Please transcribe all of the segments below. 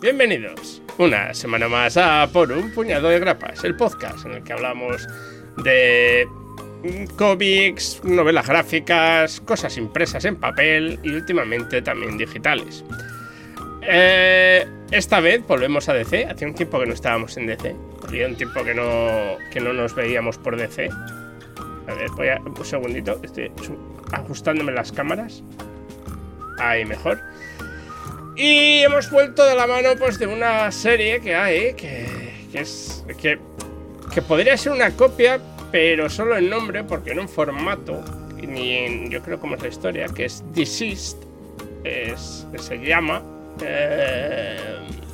Bienvenidos una semana más a Por un puñado de grapas, el podcast en el que hablamos de cómics, novelas gráficas, cosas impresas en papel y últimamente también digitales. Eh, esta vez volvemos a DC. Hacía un tiempo que no estábamos en DC. Había un tiempo que no, que no nos veíamos por DC. A ver, voy a un segundito. Estoy ajustándome las cámaras. Ahí mejor. Y hemos vuelto de la mano pues de una serie que hay que, que es que, que podría ser una copia, pero solo en nombre, porque en formato, ni en, yo creo como es la historia, que es Deceased, es, se llama. Eh,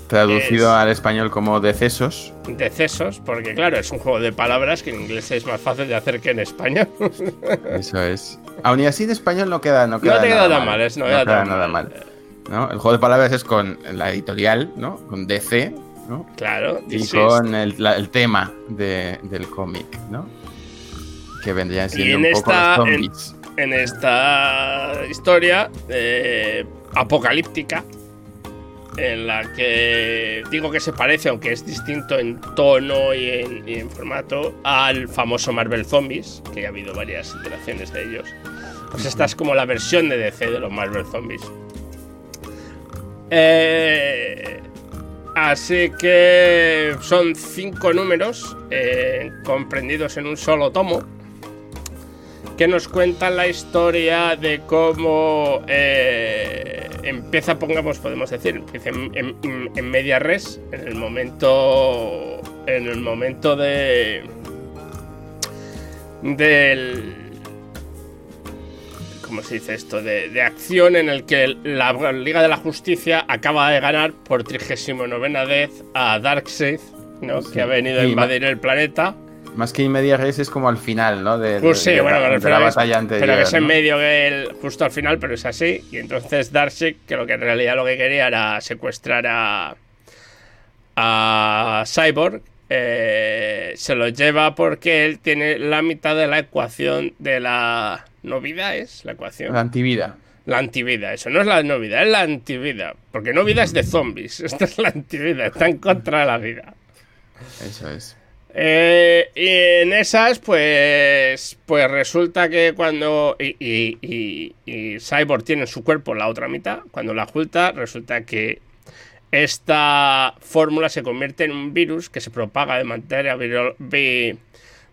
Traducido al español como decesos. Decesos, porque claro, es un juego de palabras que en inglés es más fácil de hacer que en español. Eso es. Aún y así en español no queda, no queda, no te nada, queda mal. mal, es, no, no queda nada mal. ¿No? El juego de palabras es con la editorial, ¿no? Con DC, ¿no? Claro, Y con el, la- el tema de- del cómic, ¿no? Que vendrían siendo en un poco esta- los en- zombies. en esta historia eh, apocalíptica en la que digo que se parece, aunque es distinto en tono y en, y en formato, al famoso Marvel Zombies, que ha habido varias iteraciones de ellos. Pues esta es como la versión de DC de los Marvel Zombies. Eh, así que son cinco números eh, comprendidos en un solo tomo que nos cuentan la historia de cómo eh, empieza, pongamos, podemos decir, empieza en, en- media res, en el momento, en el momento de del ¿cómo se dice esto? De, de acción en el que la Liga de la Justicia acaba de ganar por 39 vez a Darkseid, ¿no? Sí. Que ha venido a invadir el planeta. Más que inmedia res es como al final, ¿no? De, Pues sí, de- de bueno, de refiero la batalla anterior. pero que es en medio que el- justo al final, pero es así. Y entonces Darkseid, que lo que en realidad lo que quería era secuestrar a, a Cyborg, eh, se lo lleva porque él tiene la mitad de la ecuación de la no vida, es la ecuación. La antivida. La antivida, eso no es la no vida, es la antivida. Porque no vida es de zombies, esta es la antivida, está en contra de la vida. Eso es. Eh, y en esas, pues, pues resulta que cuando y, y- y- y Cyborg tiene en su cuerpo la otra mitad, cuando la junta, resulta que esta fórmula se convierte en un virus que se propaga de materia bio- bi-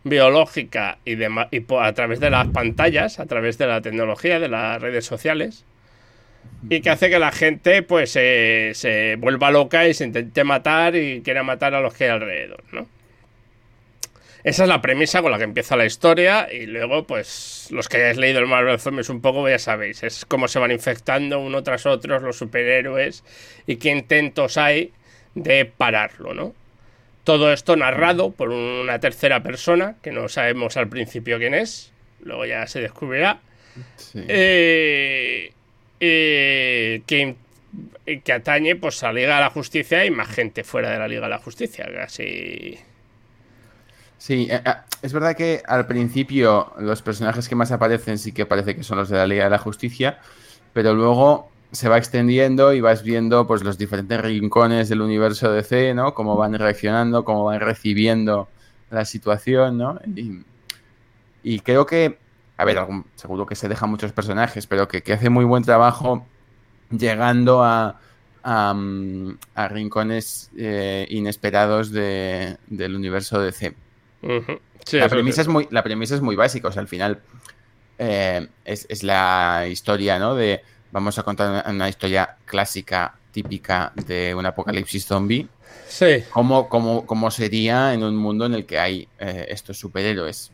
biológica y, de y a través de las pantallas, a través de la tecnología, de las redes sociales, y que hace que la gente pues se- se vuelva loca y se intente matar y quiera matar a los que hay alrededor, ¿no? Esa es la premisa con la que empieza la historia y luego, pues, los que hayáis leído el Marvel Zombies un poco, ya sabéis, es cómo se van infectando uno tras otro los superhéroes y qué intentos hay de pararlo, ¿no? Todo esto narrado por una tercera persona, que no sabemos al principio quién es, luego ya se descubrirá, Sí. eh, eh, que, que atañe pues a la Liga de la Justicia y más gente fuera de la Liga de la Justicia, casi... Sí, eh, eh, es verdad que al principio los personajes que más aparecen sí que parece que son los de la Liga de la Justicia, pero luego se va extendiendo y vas viendo pues los diferentes rincones del universo DC, ¿no? Cómo van reaccionando, cómo van recibiendo la situación, ¿no? Y, y creo que, a ver, algún- seguro que se dejan muchos personajes, pero que, que hace muy buen trabajo llegando a, a, mm, a rincones eh, inesperados de- del universo DC Ujú. Sí, la premisa, es es muy, la premisa es muy básica, o sea, al final eh, es, es la historia, ¿no? De vamos a contar una, historia clásica, típica de un apocalipsis zombie. Sí, ¿Cómo, cómo, cómo sería en un mundo en el que hay eh, estos superhéroes?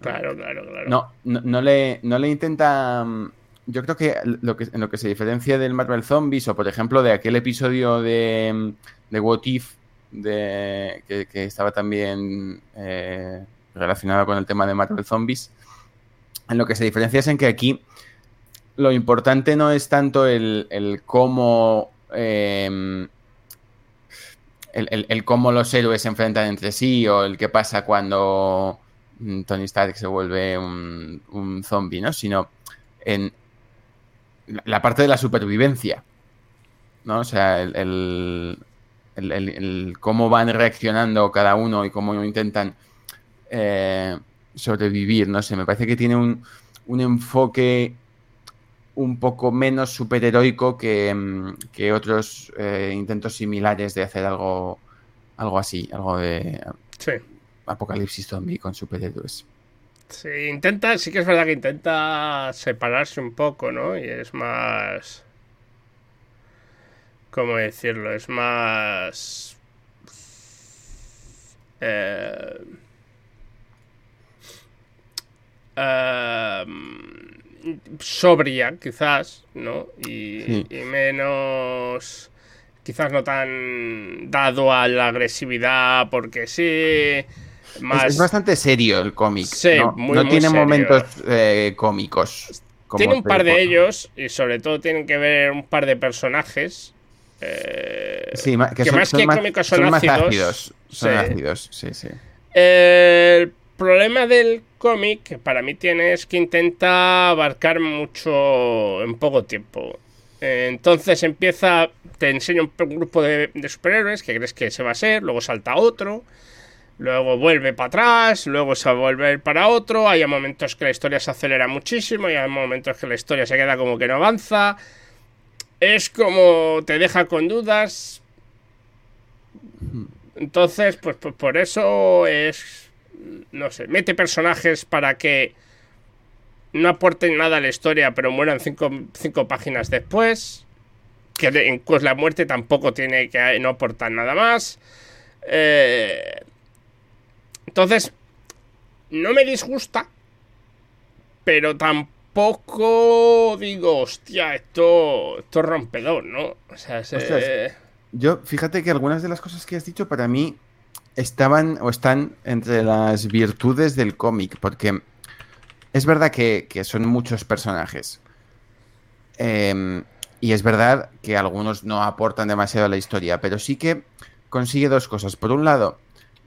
claro, claro, claro. No, no, no le, no le intenta. mm, Yo creo que, lo que en lo que se diferencia del Marvel Zombies o, por ejemplo, de aquel episodio de, mm, de What If, de, que, que estaba también eh, relacionado con el tema de Marvel Zombies, en lo que se diferencia es en que aquí lo importante no es tanto el, el cómo. eh, el, el- cómo los héroes se enfrentan entre sí o el qué pasa cuando mm, Tony Stark se vuelve un, un zombie, ¿no? Sino en la- parte de la supervivencia, ¿no? O sea, el- el, cómo van reaccionando cada uno y cómo intentan eh, sobrevivir, no sé, me parece que tiene un, un enfoque un poco menos superheroico que, mm, que otros eh, intentos similares de hacer algo, algo así, algo de apocalipsis zombie con superhéroes. Sí, intenta, sí que es verdad que intenta separarse un poco, ¿no? Y es más... ¿Cómo decirlo? Es más... Eh, Em, sobria, quizás, ¿no? Y, menos, quizás no tan dado a la agresividad, porque sí. Más... Es, bastante serio el cómic. no, tiene momentos eh, cómicos. tiene un par de ellos, y sobre todo tienen que ver un par de personajes. Eh, que, más que cómicos son, ácidos. Son ácidos, sí, sí. El problema del cómic que para mí tiene es que intenta abarcar mucho en poco tiempo. Entonces empieza, te enseña un grupo de, superhéroes que crees que se va a ser, luego salta otro, luego vuelve para atrás, luego se va a volver para otro, hay momentos que la historia se acelera muchísimo y hay momentos que la historia se queda como que no avanza. Es como te deja con dudas. Entonces, pues por eso es no sé, mete personajes para que no aporten nada a la historia, pero mueran cinco, páginas después. Que pues la muerte tampoco tiene que no aportar nada más. Eh, entonces, no me disgusta, pero tampoco digo, hostia, esto, esto es rompedor, ¿no? O sea, yo, fíjate que algunas de las cosas que has dicho para mí estaban o están entre las virtudes del cómic, porque es verdad que, son muchos personajes. Em, y es verdad que algunos no aportan demasiado a la historia, pero sí que consigue dos cosas. Por un lado,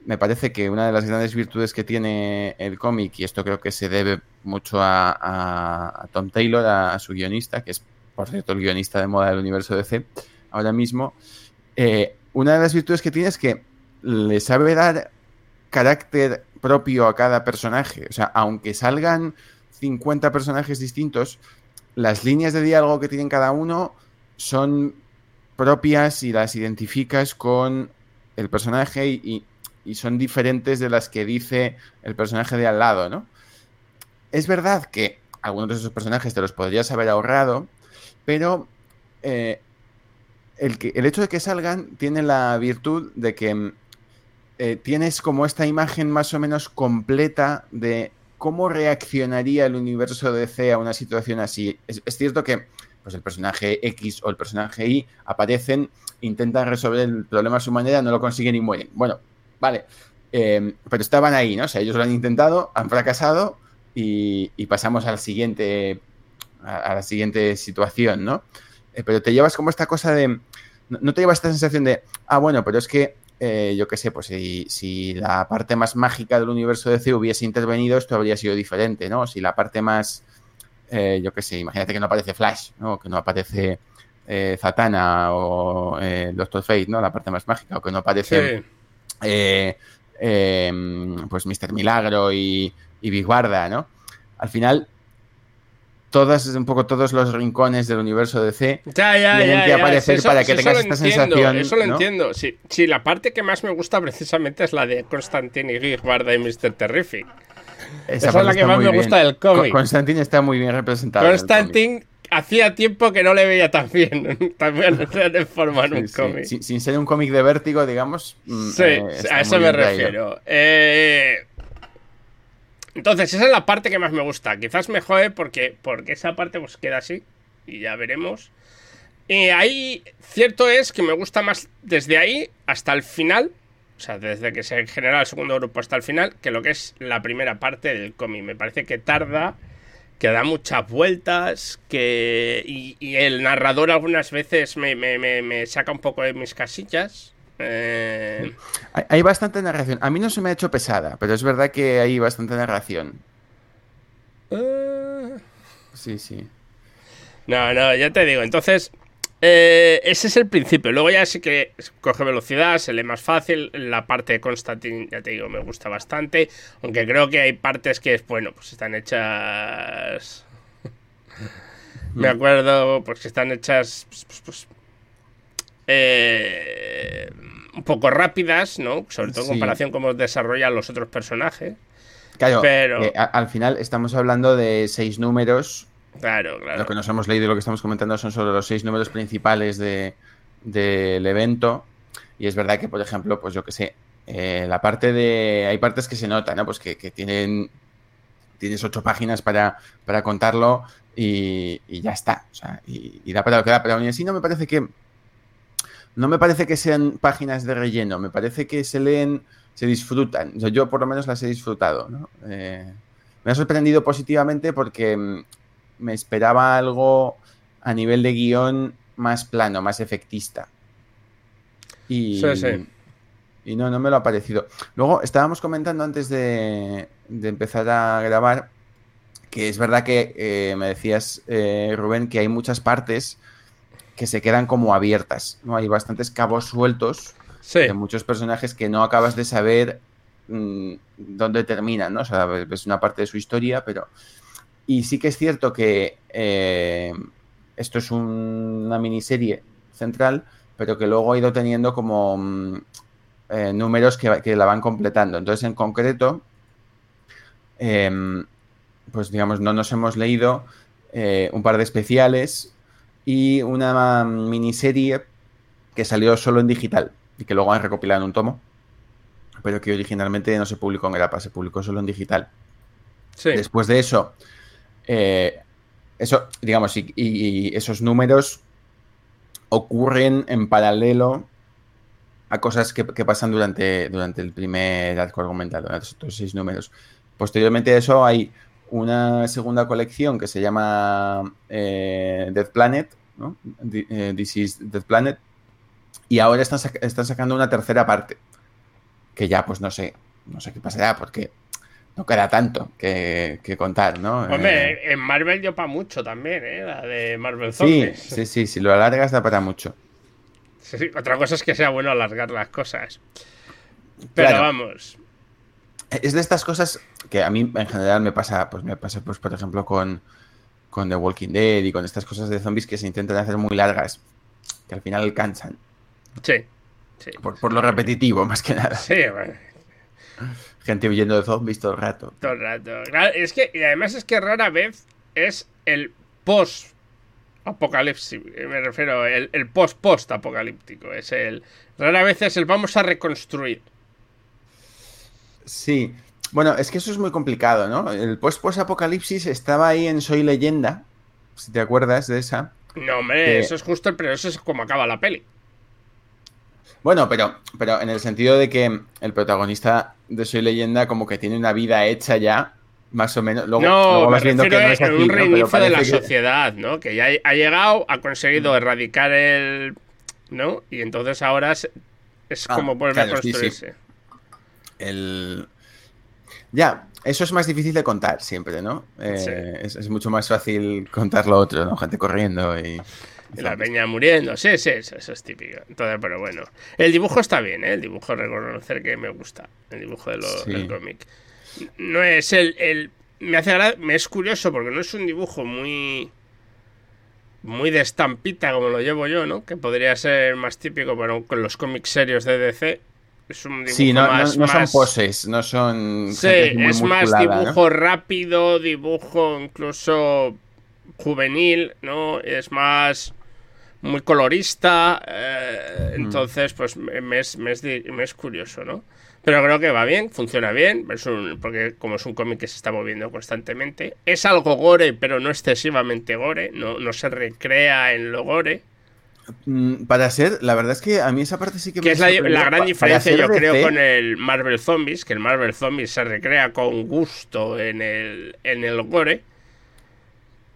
me parece que una de las grandes virtudes que tiene el cómic, y esto creo que se debe mucho a, Tom Taylor, a, su guionista, que es, por cierto, el guionista de moda del universo DC, ahora mismo, eh, una de las virtudes que tiene es que le sabe dar carácter propio a cada personaje. O sea, aunque salgan 50 personajes distintos, las líneas de diálogo que tienen cada uno son propias y las identificas con el personaje y, son diferentes de las que dice el personaje de al lado, ¿no? Es verdad que algunos de esos personajes te los podrías haber ahorrado, pero eh, el, hecho de que salgan tiene la virtud de que eh, tienes como esta imagen más o menos completa de cómo reaccionaría el universo de DC a una situación así. Es, cierto que pues el personaje X o el personaje Y aparecen, intentan resolver el problema a su manera, no lo consiguen y mueren. Bueno, vale. Em, pero estaban ahí, ¿no? O sea, ellos lo han intentado, han fracasado y, pasamos al siguiente, a, la siguiente situación, ¿no? Eh, pero te llevas como esta cosa de... no te llevas esta sensación de, ah, bueno, pero es que eh, yo qué sé, pues si, la parte más mágica del universo de DC hubiese intervenido, esto habría sido diferente, ¿no? Si la parte más, eh, yo qué sé, imagínate que no aparece Flash, ¿no? Que no aparece eh, Zatanna o Doctor Fate, ¿no? La parte más mágica, o que no aparece, pues Mr. Milagro y, y Big Guarda, ¿no? Al final, todas, un poco todos los rincones del universo de C tienen que aparecer para que tengas esta sensación. Eso lo entiendo. Sí, sí, la parte que más me gusta precisamente es la de Constantine y Guarda y Mr. Terrific. Esa, es la que más me gusta del cómic. Constantine está muy bien representado. Constantine hacía tiempo que no le veía tan bien, tan bien de forma en un cómic. Sin, ser un cómic de vértigo, digamos. Mm, sí, eh, a eso me refiero. Eh, entonces, esa es la parte que más me gusta. Quizás me jode porque, porque esa parte pues queda así. Y ya veremos. Y ahí, cierto es que me gusta más desde ahí hasta el final. O sea, desde que se genera el segundo grupo hasta el final, que lo que es la primera parte del cómic. Me parece que tarda, que da muchas vueltas, que. Y, el narrador algunas veces me, me saca un poco de mis casillas. Eh, hay, bastante narración. A mí no se me ha hecho pesada, pero es verdad que hay bastante narración. Eh. Sí, sí. No, no, ya te digo. Entonces, Eh, ese es el principio. Luego ya sí que coge velocidad, se lee más fácil. La parte de Constantine, ya te digo, me gusta bastante. Aunque creo que hay partes que, bueno, pues están hechas. me acuerdo, pues que están hechas. Pues, pues, pues, eh, un poco rápidas, ¿no? Sobre todo en Sí. comparación con cómo desarrollan los otros personajes. Claro, Pero- eh, a- al final estamos hablando de seis números. Claro, claro. Lo que nos hemos leído y lo que estamos comentando son solo los seis números principales de- del evento. Y es verdad que, por ejemplo, pues yo que sé, eh, la parte de. Hay partes que se notan, ¿no? Pues que, que tienen. Tienes ocho páginas para, para contarlo y, y ya está. O sea, y, y da para lo que da. Pero aún así no me parece que. No me parece que sean páginas de relleno. Me parece que se leen, se disfrutan. O sea, yo por lo menos las he disfrutado, ¿no? Eh, me ha sorprendido positivamente porque mm, me esperaba algo a nivel de guion más plano, más efectista. Y, Sí, sí. y no, no me lo ha parecido. Luego estábamos comentando antes de, de empezar a grabar que es verdad que eh, me decías, eh, Rubén, que hay muchas partes que se quedan como abiertas, ¿no? Hay bastantes cabos sueltos Sí. de muchos personajes que no acabas de saber mm, dónde terminan, ¿no? O sea, ves una parte de su historia, pero... Y sí que es cierto que eh, esto es un- una miniserie central, pero que luego ha ido teniendo como mm, eh, números que, que la van completando. Entonces, en concreto, em, pues digamos, no nos hemos leído eh, un par de especiales y una miniserie que salió solo en digital y que luego han recopilado en un tomo, pero que originalmente no se publicó en grapa, se publicó solo en digital. sí. Después de eso, eh, eso, digamos, y, y esos números ocurren en paralelo a cosas que, que pasan durante, durante el primer arco argumental, durante estos seis números. Posteriormente a eso hay una segunda colección que se llama eh, Death Planet, ¿no? Eh, This is Death Planet, y ahora están, sac- están sacando una tercera parte, que ya pues no sé, no sé qué pasará, porque no queda tanto que, que contar, ¿no? Eh, Hombre, en Marvel dio para mucho también, ¿eh? La de Marvel sí, Zombies. sí, sí, si lo alargas da para mucho. Sí, sí, Otra cosa es que sea bueno alargar las cosas. Pero Claro. vamos. Es de estas cosas que a mí en general me pasa, pues me pasa, pues, por ejemplo, con, con The Walking Dead y con estas cosas de zombies que se intentan hacer muy largas, que al final cansan, Sí. Sí. por, por lo repetitivo, más que nada. Sí, bueno, Gente huyendo de zombies todo el rato. todo el rato. Es que, y además es que rara vez es el post apocalipsis, me refiero, el, el post post apocalíptico. Es el. Rara vez es el vamos a reconstruir. Sí, bueno, es que eso es muy complicado, ¿no? El post-post-apocalipsis estaba ahí en Soy Leyenda, si te acuerdas de esa. No, hombre, Que- eso es justo, pero eso es como acaba la peli. Bueno, pero, pero en el sentido de que el protagonista de Soy Leyenda como que tiene una vida hecha ya, más o menos. Luego, no, luego vas viendo que no es un ¿no? Reinicio de la que- sociedad, ¿no? Que ya ha llegado, ha conseguido erradicar el. ¿No? Y entonces ahora es, es Ah, como volver claro, a sí, sí. El... Ya, eso es más difícil de contar siempre, ¿no? Eh, Sí. es, es mucho más fácil contar lo otro, ¿no? Gente corriendo y... Y la peña muriendo, sí, sí, eso, eso es típico. Entonces, pero bueno. El dibujo está bien, ¿eh? El dibujo, reconocer que me gusta. El dibujo de lo- Sí. del cómic. No es el, el- Me hace gra- Me es curioso porque no es un dibujo muy. Muy de estampita como lo llevo yo, ¿no? Que podría ser más típico, pero con los cómics serios de DC. Es un dibujo Sí, no, no- más. no son más- poses, no son... Sí, muy es más dibujo rápido, dibujo incluso juvenil, ¿no? Es más muy colorista, eh, entonces pues me, me es, me es di- me es curioso, ¿no? Pero creo que va bien, funciona bien, es un- porque como es un cómic que se está moviendo constantemente, es algo gore, pero no excesivamente gore, no, no se recrea en lo gore, Mm, Para ser, la verdad es que a mí esa parte sí que que me es la, gran diferencia yo creo con el Marvel Zombies, que el Marvel Zombies se recrea con gusto en el, en el gore.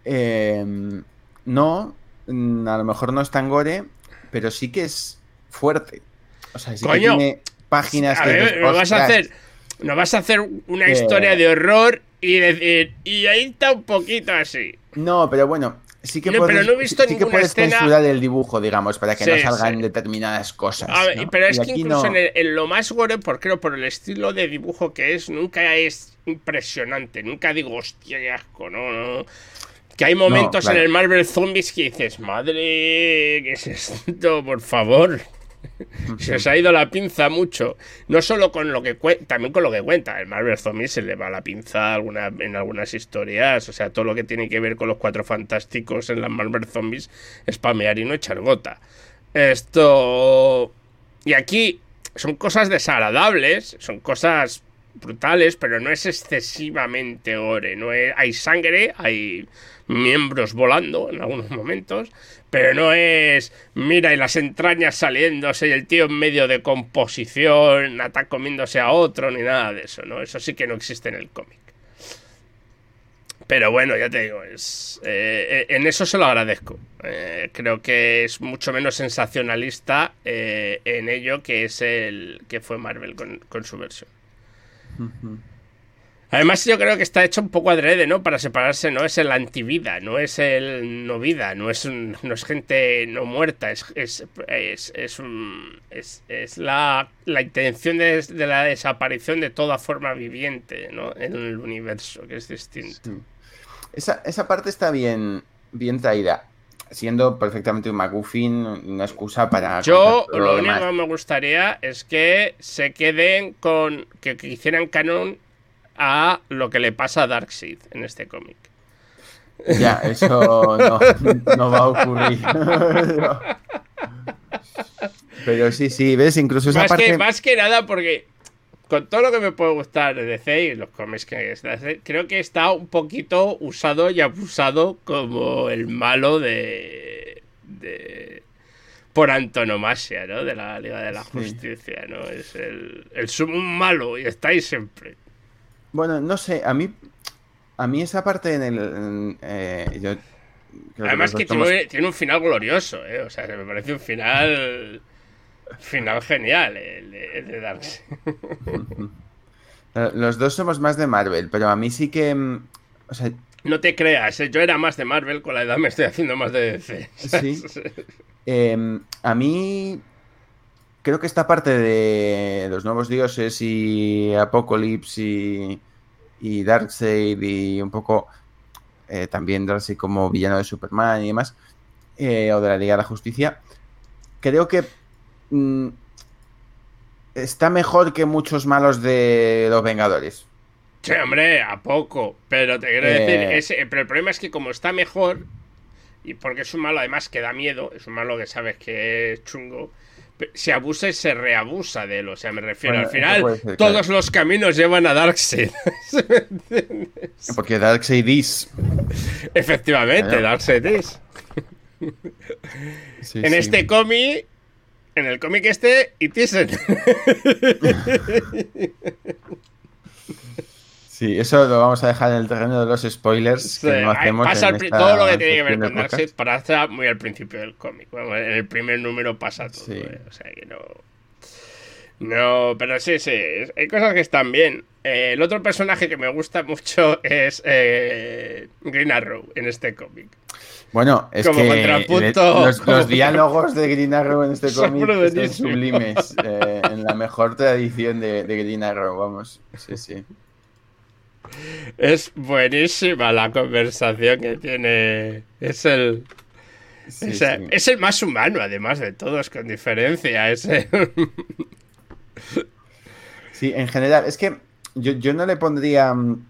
eh, no, mm, a lo mejor no es tan gore, pero sí que es fuerte. O sea, sí Coño, que tiene páginas A que ver, no vas a hacer, no vas a hacer una Eh. historia de horror y decir, y ahí está un poquito así. No, pero bueno, sí que No, puedes, pero no he visto sí que ninguna puedes escena- censurar el dibujo, digamos, para que no salgan sí. determinadas cosas. A ver, ¿no? Pero es Y que incluso no- en, el- en lo más gore, por, creo, por el estilo de dibujo que es, nunca es impresionante. Nunca digo, hostia, qué asco, no, no. Que hay momentos claro. en el Marvel Zombies que dices, madre, ¿qué es esto? Por favor. Se os ha ido la pinza mucho. No solo con lo que cuenta, también con lo que cuenta. El Marvel Zombies se le va la pinza en algunas historias. O sea, todo lo que tiene que ver con los cuatro fantásticos en las Marvel Zombies es pamear y no echar gota. Esto. Y aquí son cosas desagradables, son cosas brutales, pero no es excesivamente gore. No hay sangre, hay miembros volando en algunos momentos, pero no es, mira, y las entrañas saliéndose y el tío en medio de composición, está comiéndose a otro, ni nada de eso, ¿no? Eso sí que no existe en el cómic. Pero bueno, ya te digo, es eh, en eso se lo agradezco. Eh, creo que es mucho menos sensacionalista eh, en ello que es el que fue Marvel con su versión. Además, yo creo que está hecho un poco adrede, ¿no? Para separarse, no es el antivida, no es el no vida, no es, un- no es gente no muerta, es, es, es, es, un- es- es la, la intención de, de la desaparición de toda forma viviente, ¿no? En el universo, que es distinto. Sí. Esa, esa parte está bien, bien traída, siendo perfectamente un McGuffin, una excusa para... Yo todo lo único que me gustaría es que se queden con. que, que hicieran canon a lo que le pasa a Darkseid en este cómic. Ya, eso no, no va a ocurrir. No. Pero sí, sí, ves, incluso esa Más, parte... que, más que nada porque. Con todo lo que me puede gustar de DC y los cómics que creo que está un poquito usado y abusado como el malo de. de por antonomasia, ¿no? De la Liga de la Justicia, ¿no? Es el, el sumo malo y está ahí siempre. Bueno, no sé, a mí... A mí esa parte en el... en, eh, yo creo Además que tiene, tiene un final glorioso, ¿eh? O sea, me parece un final... Final genial, el de, el de Darkseid. Eh, Los dos somos más de Marvel, pero a mí sí que... mm, O sea, No te creas, ¿eh? yo era más de Marvel, con la edad me estoy haciendo más de DC. Sí. eh, a mí... Creo que esta parte de los nuevos dioses y Apocalypse y, y Darkseid y un poco eh, también Darkseid como villano de Superman y demás, eh, o de la Liga de la Justicia, creo que mm, está mejor que muchos malos de los Vengadores. Sí, hombre, a poco. Pero te quiero Eh. decir, ese- pero el problema es que como está mejor, y porque es un malo además que da miedo, es un malo que sabes que es chungo, se abusa y se reabusa de él. O sea, me refiero, Bueno, al final, todos claro. los caminos llevan a Darkseid. Porque Darkseid is. Efectivamente, Claro. Darkseid. Sí, En sí. este cómic, en el cómic este, y Thyssen. Sí, eso lo vamos a dejar en el terreno de los spoilers. que no hacemos pasa en esta todo lo que tiene que ver con Darkseid pasa muy al principio del cómic. Bueno, en el primer número pasa todo. Sí. eh, O sea que no. No, pero sí, sí. Hay cosas que están bien. Eh, el otro personaje que me gusta mucho es eh, Green Arrow en este cómic. Bueno, es Como que le- los, como- los diálogos de Green Arrow en este cómic son sublimes. eh, en la mejor tradición de, de Green Arrow, vamos. Sí, sí. Es buenísima la conversación que tiene. Es el. Sí, sí. Es el más humano, además de todos, con diferencia. Es el- Sí, en general, es que yo, yo no le pondría. mm,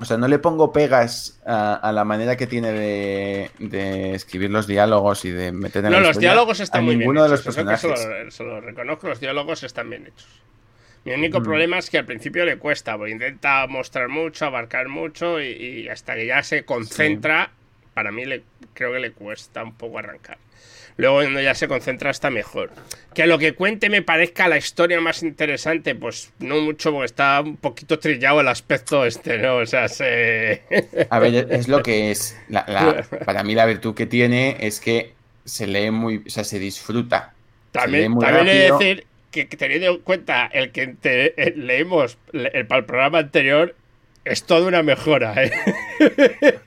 O sea, no le pongo pegas a, a la manera que tiene de, de escribir los diálogos y de meter en No, la los diálogos están a muy bien ninguno de los hechos. eso lo- personajes. se lo reconozco, los diálogos están bien hechos. Mi único Mm. problema es que al principio le cuesta, porque intenta mostrar mucho, abarcar mucho y, y hasta que ya se concentra, para mí le, creo que le cuesta un poco arrancar. Luego cuando ya se concentra está mejor. Que a lo que cuente me parezca la historia más interesante, pues no mucho, porque está un poquito trillado el aspecto este, ¿no? O sea, se... A ver, es lo que es. La- la- para mí la virtud que tiene es que se lee muy, o sea, se disfruta. Se lee También, muy también he de decir que, que teniendo en cuenta el que te- eh, leímos el, para el programa anterior, es toda una mejora, ¿eh?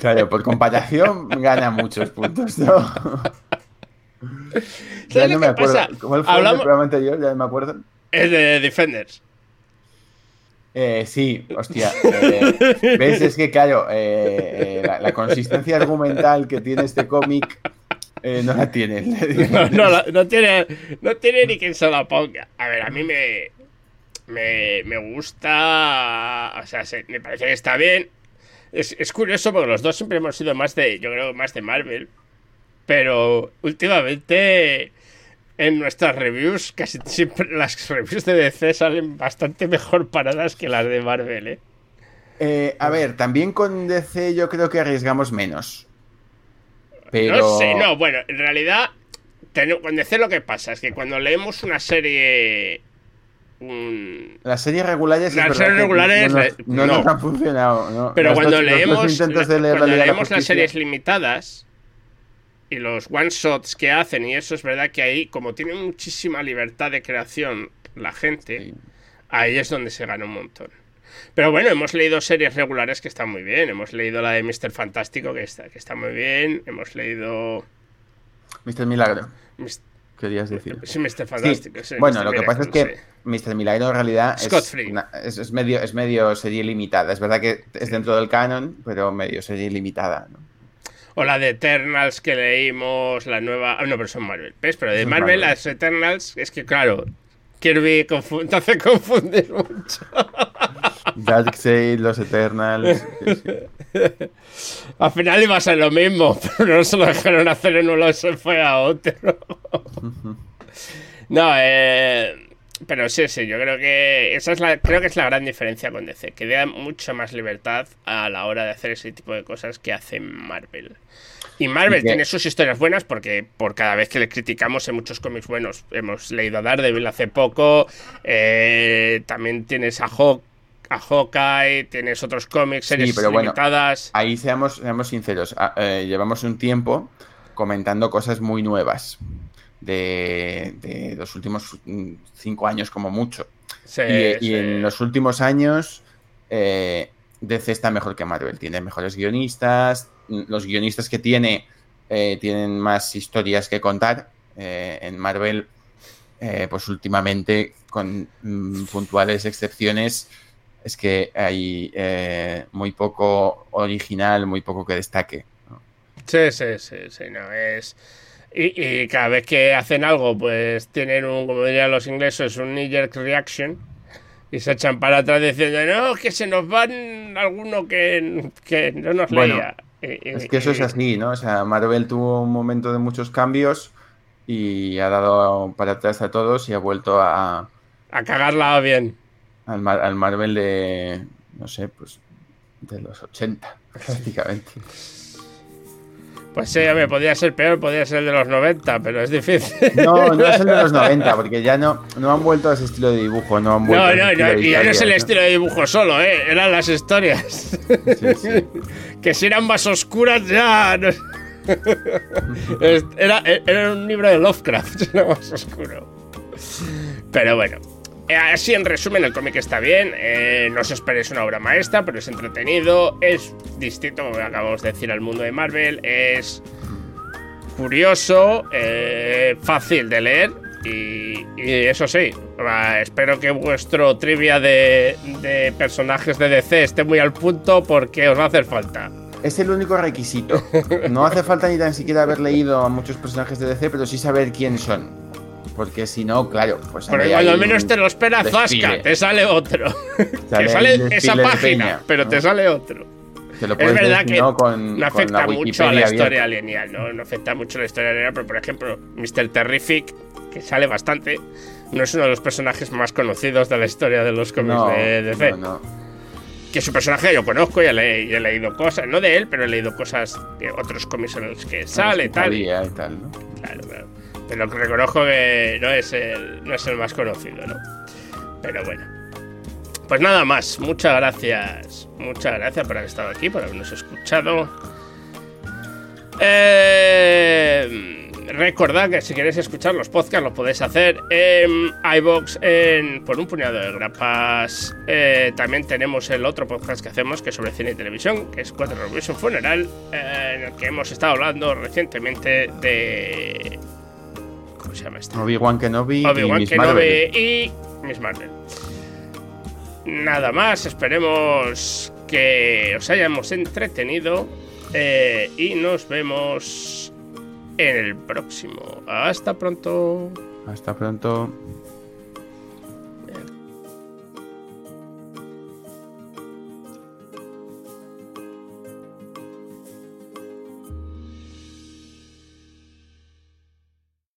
Claro, por comparación gana muchos puntos, ¿no? Ya no me acuerdo. Pasa? ¿Cómo fue Hablamos... el programa anterior? Ya no me acuerdo. Es de Defenders. Eh, sí, hostia. Eh, ¿Ves? Es que, claro, eh, la, la, consistencia argumental que tiene este cómic no la tiene. No, no, no, tiene. No tiene ni quien se la ponga. A ver, a mí me. Me, me gusta. O sea, se, me parece que está bien. Es, es, curioso porque los dos siempre hemos sido más de. Yo creo más de Marvel. Pero últimamente en nuestras reviews, casi siempre las reviews de DC salen bastante mejor paradas que las de Marvel, ¿eh? eh a ver, también con DC yo creo que arriesgamos menos. Pero... No sé, no, bueno, en realidad, con DC lo que pasa es que cuando leemos una serie... Un... Las series regulares, las series regulares no, no, han funcionado. Pero cuando leemos, cuando leemos las series limitadas, y los one shots que hacen y eso es verdad que ahí como tiene muchísima libertad de creación la gente ahí es donde se gana un montón pero bueno hemos leído series regulares que están muy bien hemos leído la de Mr. Fantástico que está que está muy bien hemos leído Mr. Milagro querías decir sí Mr. Fantástico bueno lo que pasa es que Mr. Milagro en realidad es, es, medio es medio serie limitada es verdad que es dentro del canon pero medio serie limitada ¿no? O la de Eternals que leímos, la nueva. Ah, no, pero son Marvel. ¿Ves? Pero de Marvel, las Eternals, es que claro, Kirby te hace confundir mucho. Darkseid, los Eternals. Al final iba a ser lo mismo, pero no se lo dejaron hacer en uno, se fue a otro. no, eh. Pero sí, sí, yo creo que esa es la, creo que es la gran diferencia con DC, que da mucha más libertad a la hora de hacer ese tipo de cosas que hace Marvel. Y Marvel tiene sus historias buenas porque por cada vez que le criticamos en muchos cómics buenos, hemos leído a Daredevil hace poco, eh, también tienes a Hawk a Hawkeye, tienes otros cómics, series sí, pero limitadas. ahí seamos, seamos sinceros, ah, eh, llevamos un tiempo comentando cosas muy nuevas de, los últimos mm, cinco años como mucho. y, en los últimos años eh, DC está mejor que Marvel. Tiene mejores guionistas. Mm, los guionistas que tiene eh, tienen más historias que contar. Eh, en Marvel, pues últimamente, con mm, puntuales excepciones, es que hay muy poco original, muy poco que destaque. Sí, sí, sí, sí, no, es... Y, cada vez que hacen algo, pues tienen un, como dirían los ingleses, un knee reaction. Y se echan para atrás diciendo, no, que se nos van alguno que, que no nos leía. es que eso es así, ¿no? O sea, Marvel tuvo un momento de muchos cambios y ha dado para atrás a todos y ha vuelto a... A cagarla bien. Al, al Marvel de, no sé, pues de los 80, prácticamente. Pues sí, me podría ser peor, podría ser el de los 90, pero es difícil. No, no es el de los 90, porque ya no, no han vuelto a ese estilo de dibujo, no han vuelto No, no, no, y ya no es el estilo de dibujo solo, ¿eh? Eran las historias. Sí, sí. que si eran más oscuras ya... era, era un libro de Lovecraft, era más oscuro. Pero bueno, así en resumen, el cómic está bien. Eh, no os esperéis una obra maestra, pero es entretenido. Es distinto, como acabamos de decir, al mundo de Marvel. Es curioso, eh, fácil de leer. Y, eso sí, espero que vuestro trivia de, de personajes de DC esté muy al punto porque os va a hacer falta. Es el único requisito. No hace falta ni tan siquiera haber leído a muchos personajes de DC, pero sí saber quién son. Porque si no, claro, pues. Pero cuando al menos te lo esperas, Zasca, te sale otro. te sale esa página, pero te sale otro. es verdad que no, afecta mucho a la historia lineal, ¿no? no afecta mucho a la historia lineal, pero por ejemplo, Mr. Terrific, que sale bastante, no es uno de los personajes más conocidos de la historia de los cómics de DC. Que su personaje yo conozco y he, leído cosas, no de él, pero he leído cosas de otros cómics en los que sale tal. Y tal ¿no? Claro, claro. Pero reconozco que no es el, no es el más conocido, ¿no? Pero bueno. Pues nada más, muchas gracias. Muchas gracias por haber estado aquí, por habernos escuchado. Eh, recordad que si queréis escuchar los podcasts lo podéis hacer en iBox en, por un puñado de grapas. Eh, también tenemos el otro podcast que hacemos que es sobre cine y televisión, que es 4 Revolution Funeral, eh, en el que hemos estado hablando recientemente de. ¿Cómo se llama este? Obi-Wan Kenobi, Obi-Wan y Kenobi Marvel. y Miss Marvel. Nada más, esperemos que os hayamos entretenido eh, y nos vemos en el próximo. Hasta pronto. Hasta pronto.